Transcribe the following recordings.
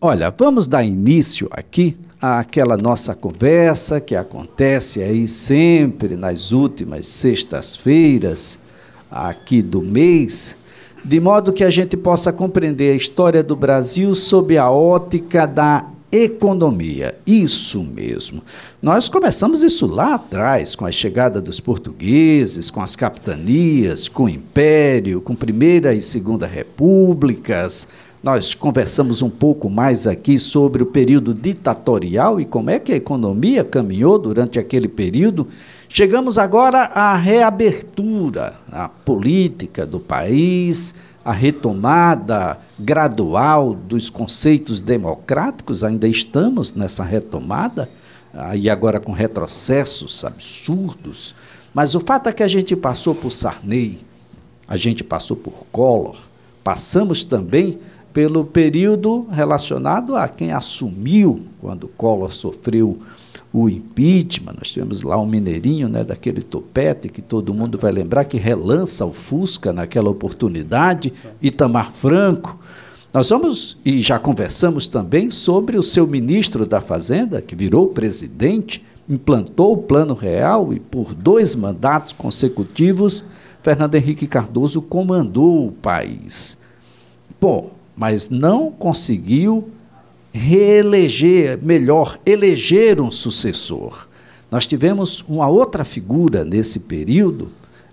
Olha, vamos dar início aqui àquela nossa conversa que acontece aí sempre nas últimas sextas-feiras aqui do mês, de modo que a gente possa compreender a história do Brasil sob a ótica da economia. Isso mesmo. Nós começamos isso lá atrás, com a chegada dos portugueses, com as capitanias, com o império, com primeira e segunda repúblicas nós conversamos um pouco mais aqui sobre o período ditatorial e como é que a economia caminhou durante aquele período. Chegamos agora à reabertura à política do país, a retomada gradual dos conceitos democráticos, ainda estamos nessa retomada, e agora com retrocessos absurdos. Mas o fato é que a gente passou por Sarney, a gente passou por Collor, passamos também pelo período relacionado a quem assumiu quando Collor sofreu o impeachment. Nós tivemos lá um mineirinho, né, daquele topete que todo mundo vai lembrar que relança o Fusca naquela oportunidade, Itamar Franco. Nós vamos e já conversamos também sobre o seu ministro da Fazenda, que virou presidente, implantou o Plano Real e por dois mandatos consecutivos Fernando Henrique Cardoso comandou o país. Bom, mas não conseguiu reeleger, melhor, eleger um sucessor. Nós tivemos uma outra figura nesse período,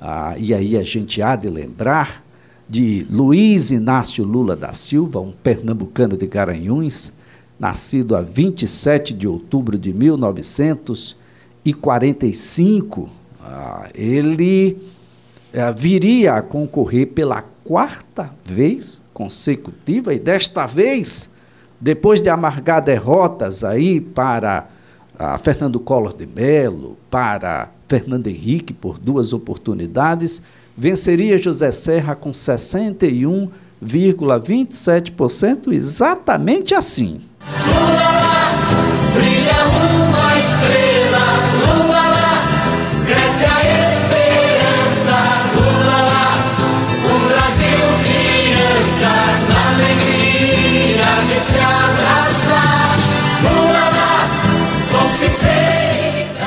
ah, e aí a gente há de lembrar, de Luiz Inácio Lula da Silva, um pernambucano de Garanhuns, nascido a 27 de outubro de 1945. Ah, ele ah, viria a concorrer pela quarta vez consecutiva, e desta vez, depois de amargar derrotas aí para a Fernando Collor de Mello, para Fernando Henrique por duas oportunidades, venceria José Serra com 61,27%, exatamente assim. Lula,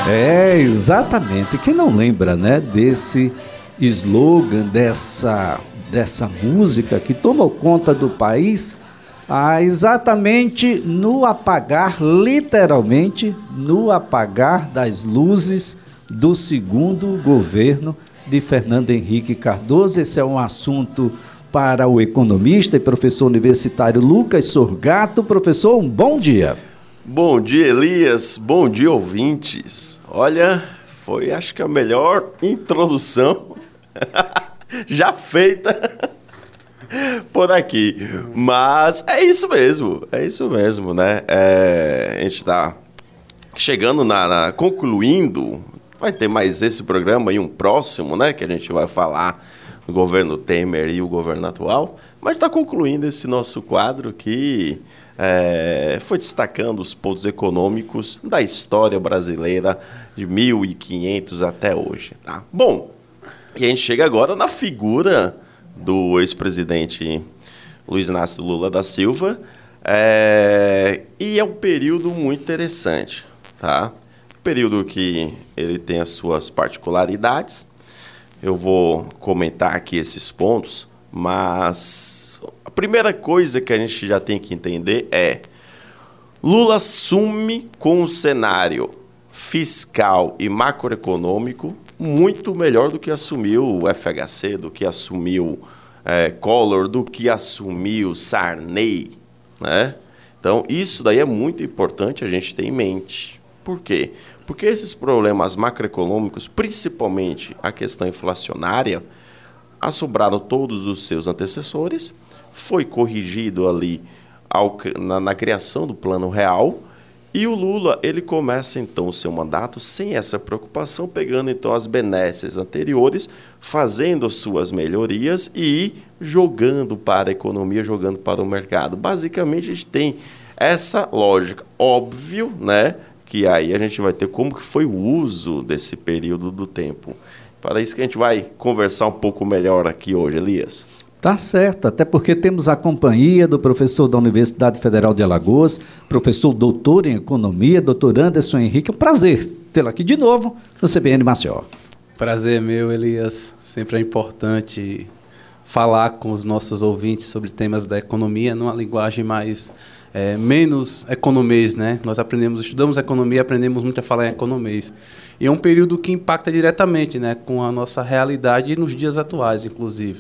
É, exatamente. Quem não lembra, né, desse slogan, dessa, dessa música que tomou conta do país, ah, exatamente no apagar, literalmente, no apagar das luzes do segundo governo de Fernando Henrique Cardoso. Esse é um assunto para o economista e professor universitário Lucas Sorgato. Professor, um bom dia. Bom dia, Elias. Bom dia, ouvintes. Olha, foi acho que a melhor introdução já feita por aqui. Mas é isso mesmo, é isso mesmo, né? É, a gente está chegando na, na, concluindo. Vai ter mais esse programa e um próximo, né? Que a gente vai falar do governo Temer e o governo atual. Mas está concluindo esse nosso quadro que é, foi destacando os pontos econômicos da história brasileira de 1500 até hoje. Tá? Bom, e a gente chega agora na figura do ex-presidente Luiz Inácio Lula da Silva, é, e é um período muito interessante, tá? Período que ele tem as suas particularidades. Eu vou comentar aqui esses pontos, mas primeira coisa que a gente já tem que entender é: Lula assume com um cenário fiscal e macroeconômico muito melhor do que assumiu o FHC, do que assumiu é, Collor, do que assumiu Sarney. Né? Então, isso daí é muito importante a gente ter em mente. Por quê? Porque esses problemas macroeconômicos, principalmente a questão inflacionária, assombraram todos os seus antecessores foi corrigido ali ao, na, na criação do Plano Real. E o Lula, ele começa então o seu mandato sem essa preocupação, pegando então as benesses anteriores, fazendo suas melhorias e jogando para a economia, jogando para o mercado. Basicamente, a gente tem essa lógica. Óbvio, né, que aí a gente vai ter como que foi o uso desse período do tempo. Para isso que a gente vai conversar um pouco melhor aqui hoje, Elias. Tá certo, até porque temos a companhia do professor da Universidade Federal de Alagoas, professor doutor em economia, doutor Anderson Henrique. É um prazer tê-lo aqui de novo no CBN Maceió. Prazer meu, Elias. Sempre é importante falar com os nossos ouvintes sobre temas da economia numa linguagem mais é, menos economês, né? Nós aprendemos, estudamos economia, aprendemos muito a falar em economês. E é um período que impacta diretamente, né, com a nossa realidade nos dias atuais, inclusive.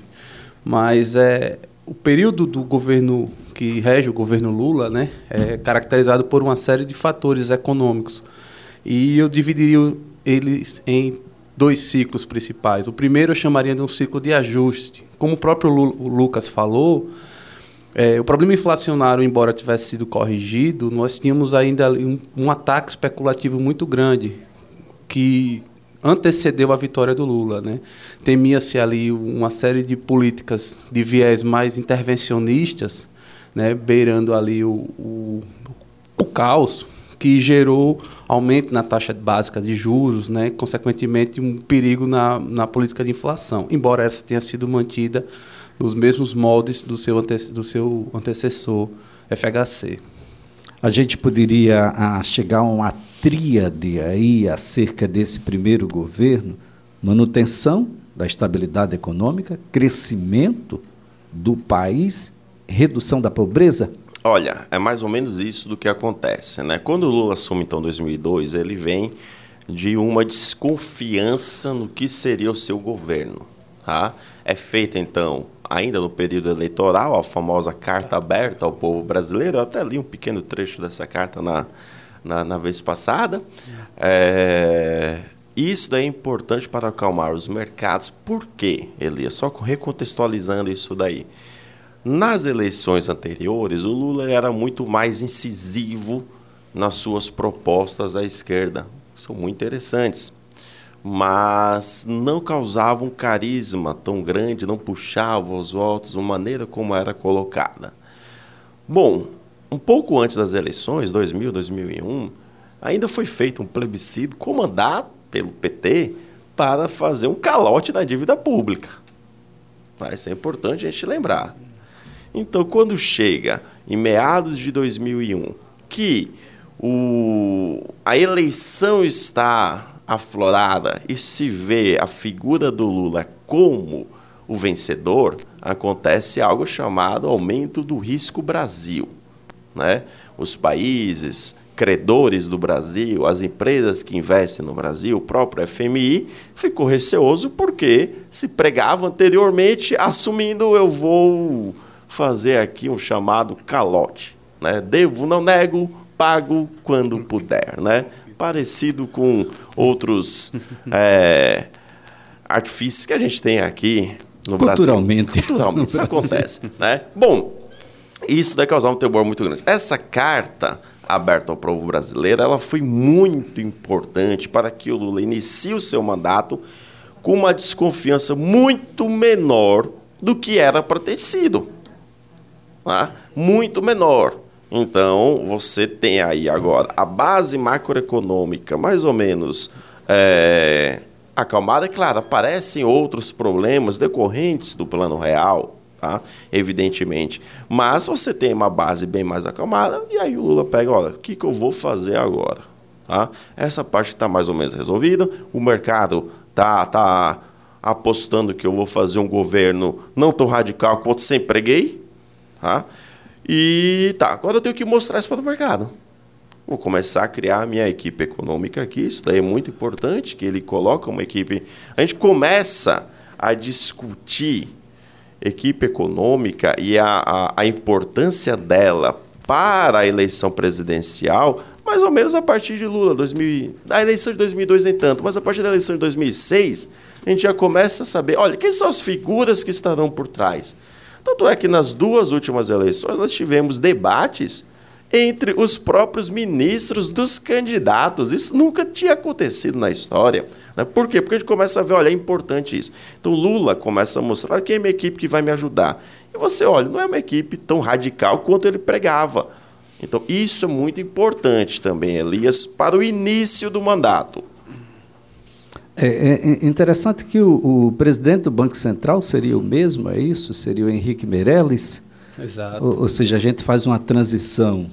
Mas é, o período do governo que rege o governo Lula né, é caracterizado por uma série de fatores econômicos. E eu dividiria eles em dois ciclos principais. O primeiro eu chamaria de um ciclo de ajuste. Como o próprio Lu Lucas falou, é, o problema inflacionário, embora tivesse sido corrigido, nós tínhamos ainda um, um ataque especulativo muito grande que antecedeu a vitória do Lula. Né? Temia-se ali uma série de políticas de viés mais intervencionistas, né? beirando ali o, o, o caos, que gerou aumento na taxa básica de juros, né? consequentemente um perigo na, na política de inflação, embora essa tenha sido mantida nos mesmos moldes do seu, ante, do seu antecessor, FHC. A gente poderia a, ah, chegar a uma tríade aí acerca desse primeiro governo, manutenção da estabilidade econômica, crescimento do país, redução da pobreza? Olha, é mais ou menos isso do que acontece, né? Quando o Lula assume então 2002, ele vem de uma desconfiança no que seria o seu governo, tá? É feita então ainda no período eleitoral a famosa carta aberta ao povo brasileiro. Eu até li um pequeno trecho dessa carta na na, na vez passada. É, isso daí é importante para acalmar os mercados. Por quê, Elias? Só recontextualizando isso daí. Nas eleições anteriores, o Lula era muito mais incisivo nas suas propostas à esquerda. São muito interessantes. Mas não causavam um carisma tão grande, não puxavam os votos, de maneira como era colocada. Bom, um pouco antes das eleições, 2000, 2001, ainda foi feito um plebiscito comandado pelo PT para fazer um calote na dívida pública. Isso é importante a gente lembrar. Então, quando chega em meados de 2001 que o, a eleição está aflorada e se vê a figura do Lula como o vencedor, acontece algo chamado aumento do risco Brasil né? os países credores do Brasil, as empresas que investem no Brasil, o próprio FMI, ficou receoso porque se pregava anteriormente assumindo eu vou fazer aqui um chamado calote. Né? Devo, não nego, pago quando puder. Né? Parecido com outros é, artifícios que a gente tem aqui no Culturalmente. Brasil. Culturalmente. Isso acontece. Né? Bom, isso deve causar um temor muito grande. Essa carta aberta ao povo brasileiro, ela foi muito importante para que o Lula inicie o seu mandato com uma desconfiança muito menor do que era para ter sido. Tá? Muito menor. Então, você tem aí agora a base macroeconômica mais ou menos é, acalmada. Claro, aparecem outros problemas decorrentes do plano real, tá? evidentemente. Mas você tem uma base bem mais acalmada, e aí o Lula pega, olha, o que, que eu vou fazer agora? Tá? Essa parte está mais ou menos resolvida, o mercado tá, tá apostando que eu vou fazer um governo não tão radical quanto sempre preguei, tá? E tá, agora eu tenho que mostrar isso para o mercado. Vou começar a criar a minha equipe econômica aqui. Isso daí é muito importante, que ele coloca uma equipe. A gente começa a discutir equipe econômica e a, a, a importância dela para a eleição presidencial, mais ou menos a partir de Lula, 2000, a eleição de 2002 nem tanto, mas a partir da eleição de 2006, a gente já começa a saber, olha, quem são as figuras que estarão por trás. Tanto é que nas duas últimas eleições nós tivemos debates entre os próprios ministros dos candidatos. Isso nunca tinha acontecido na história. Né? Por quê? Porque a gente começa a ver, olha, é importante isso. Então Lula começa a mostrar quem é a minha equipe que vai me ajudar. E você olha, não é uma equipe tão radical quanto ele pregava. Então isso é muito importante também, Elias, para o início do mandato. É, é, é interessante que o, o, presidente do Banco Central seria o mesmo, é isso? Seria o Henrique Meirelles? Exato. Ou, ou seja, a gente faz uma transição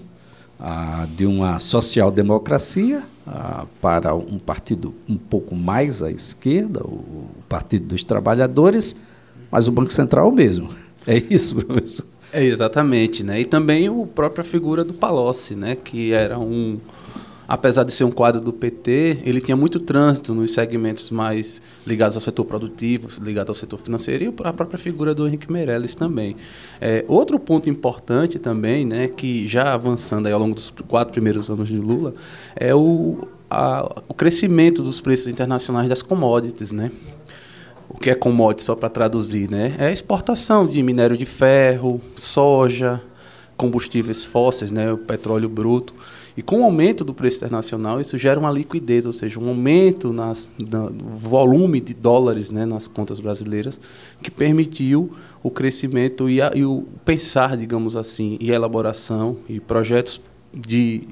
ah, de uma social-democracia ah, para um partido um pouco mais à esquerda, o Partido dos Trabalhadores, mas o Banco Central mesmo. É isso, professor? É, exatamente. Né? E também a própria figura do Palocci, né? que era um apesar de ser um quadro do PT, ele tinha muito trânsito nos segmentos mais ligados ao setor produtivo, ligados ao setor financeiro, e a própria figura do Henrique Meirelles também. É, outro ponto importante também, né, que já avançando ao longo dos quatro primeiros anos de Lula, é o, a, o crescimento dos preços internacionais das commodities, né? O que é commodity, só para traduzir, né? É a exportação de minério de ferro, soja, combustíveis fósseis, né? O petróleo bruto. E com o aumento do preço internacional, isso gera uma liquidez, ou seja, um aumento nas, no volume de dólares né, nas contas brasileiras, que permitiu o crescimento e, a, e o pensar, digamos assim, e elaboração e projetos de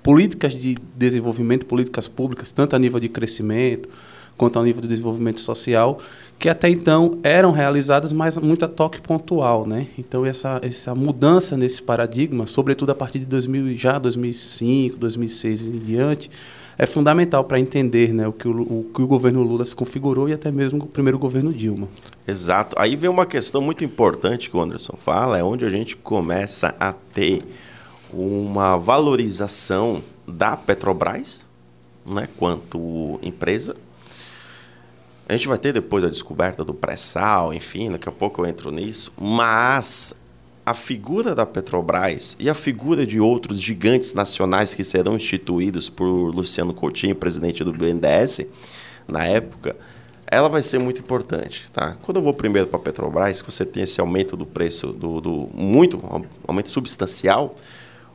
políticas de desenvolvimento, políticas públicas, tanto a nível de crescimento quanto ao nível de desenvolvimento social, que até então eram realizadas, mas muito a toque pontual, né? Então essa essa mudança nesse paradigma, sobretudo a partir de 2000, já 2005, 2006 e em diante, é fundamental para entender, né, o que o, o que o governo Lula se configurou e até mesmo o primeiro governo Dilma. Exato. Aí vem uma questão muito importante que o Anderson fala, é onde a gente começa a ter uma valorização da Petrobras, né, quanto empresa a gente vai ter depois a descoberta do pré-sal, enfim, daqui a pouco eu entro nisso. Mas a figura da Petrobras e a figura de outros gigantes nacionais que serão instituídos por Luciano Coutinho, presidente do BNDES, na época, ela vai ser muito importante. Tá? Quando eu vou primeiro para a Petrobras, que você tem esse aumento do preço, do, do muito, um aumento substancial,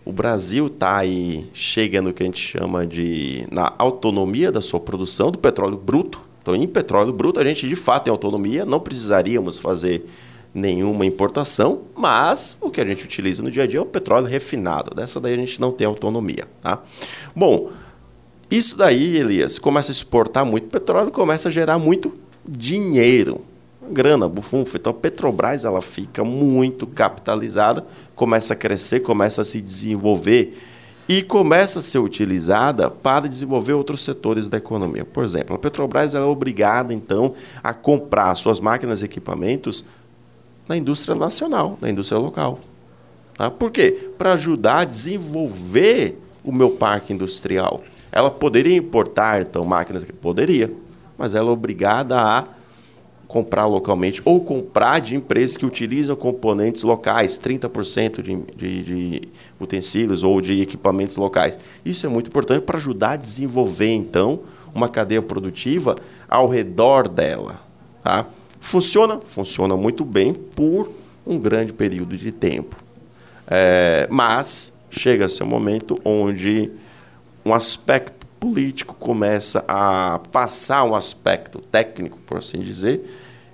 o Brasil está aí, chega no que a gente chama de na autonomia da sua produção do petróleo bruto, então, em petróleo bruto, a gente de fato tem autonomia, não precisaríamos fazer nenhuma importação, mas o que a gente utiliza no dia a dia é o petróleo refinado. Dessa daí a gente não tem autonomia. Tá? Bom, isso daí, Elias, começa a exportar muito petróleo, começa a gerar muito dinheiro, grana, bufunfa. Então a Petrobras ela fica muito capitalizada, começa a crescer, começa a se desenvolver e começa a ser utilizada para desenvolver outros setores da economia. Por exemplo, a Petrobras é obrigada, então, a comprar suas máquinas e equipamentos na indústria nacional, na indústria local. Tá? Por quê? Para ajudar a desenvolver o meu parque industrial. Ela poderia importar, então, máquinas que poderia, mas ela é obrigada a comprar localmente ou comprar de empresas que utilizam componentes locais, 30% de, de, de, utensílios ou de equipamentos locais. Isso é muito importante para ajudar a desenvolver, então, uma cadeia produtiva ao redor dela. Tá? Funciona? Funciona muito bem por um grande período de tempo. É, mas chega-se um momento onde um aspecto político começa a passar um aspecto técnico, por assim dizer,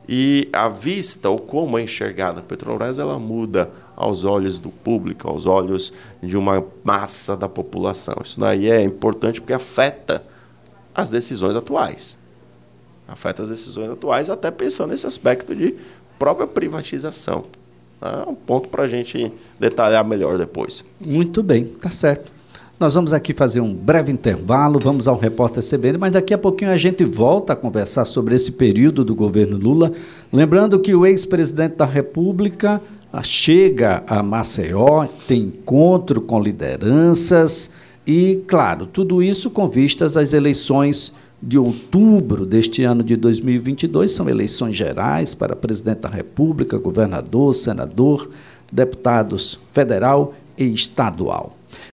e a vista, ou como é enxergada a Petrobras, ela muda aos olhos do público, aos olhos de uma massa da população. Isso daí é importante porque afeta as decisões atuais. Afeta as decisões atuais, até pensando nesse aspecto de própria privatização. É um ponto para a gente detalhar melhor depois. Muito bem, tá certo. Nós vamos aqui fazer um breve intervalo, vamos ao repórter CBN, mas daqui a pouquinho a gente volta a conversar sobre esse período do governo Lula. Lembrando que o ex-presidente da República chega a Maceió, tem encontro com lideranças e, claro, tudo isso com vistas às eleições de outubro deste ano de 2022. São eleições gerais para presidente da República, governador, senador, deputados federal e estadual.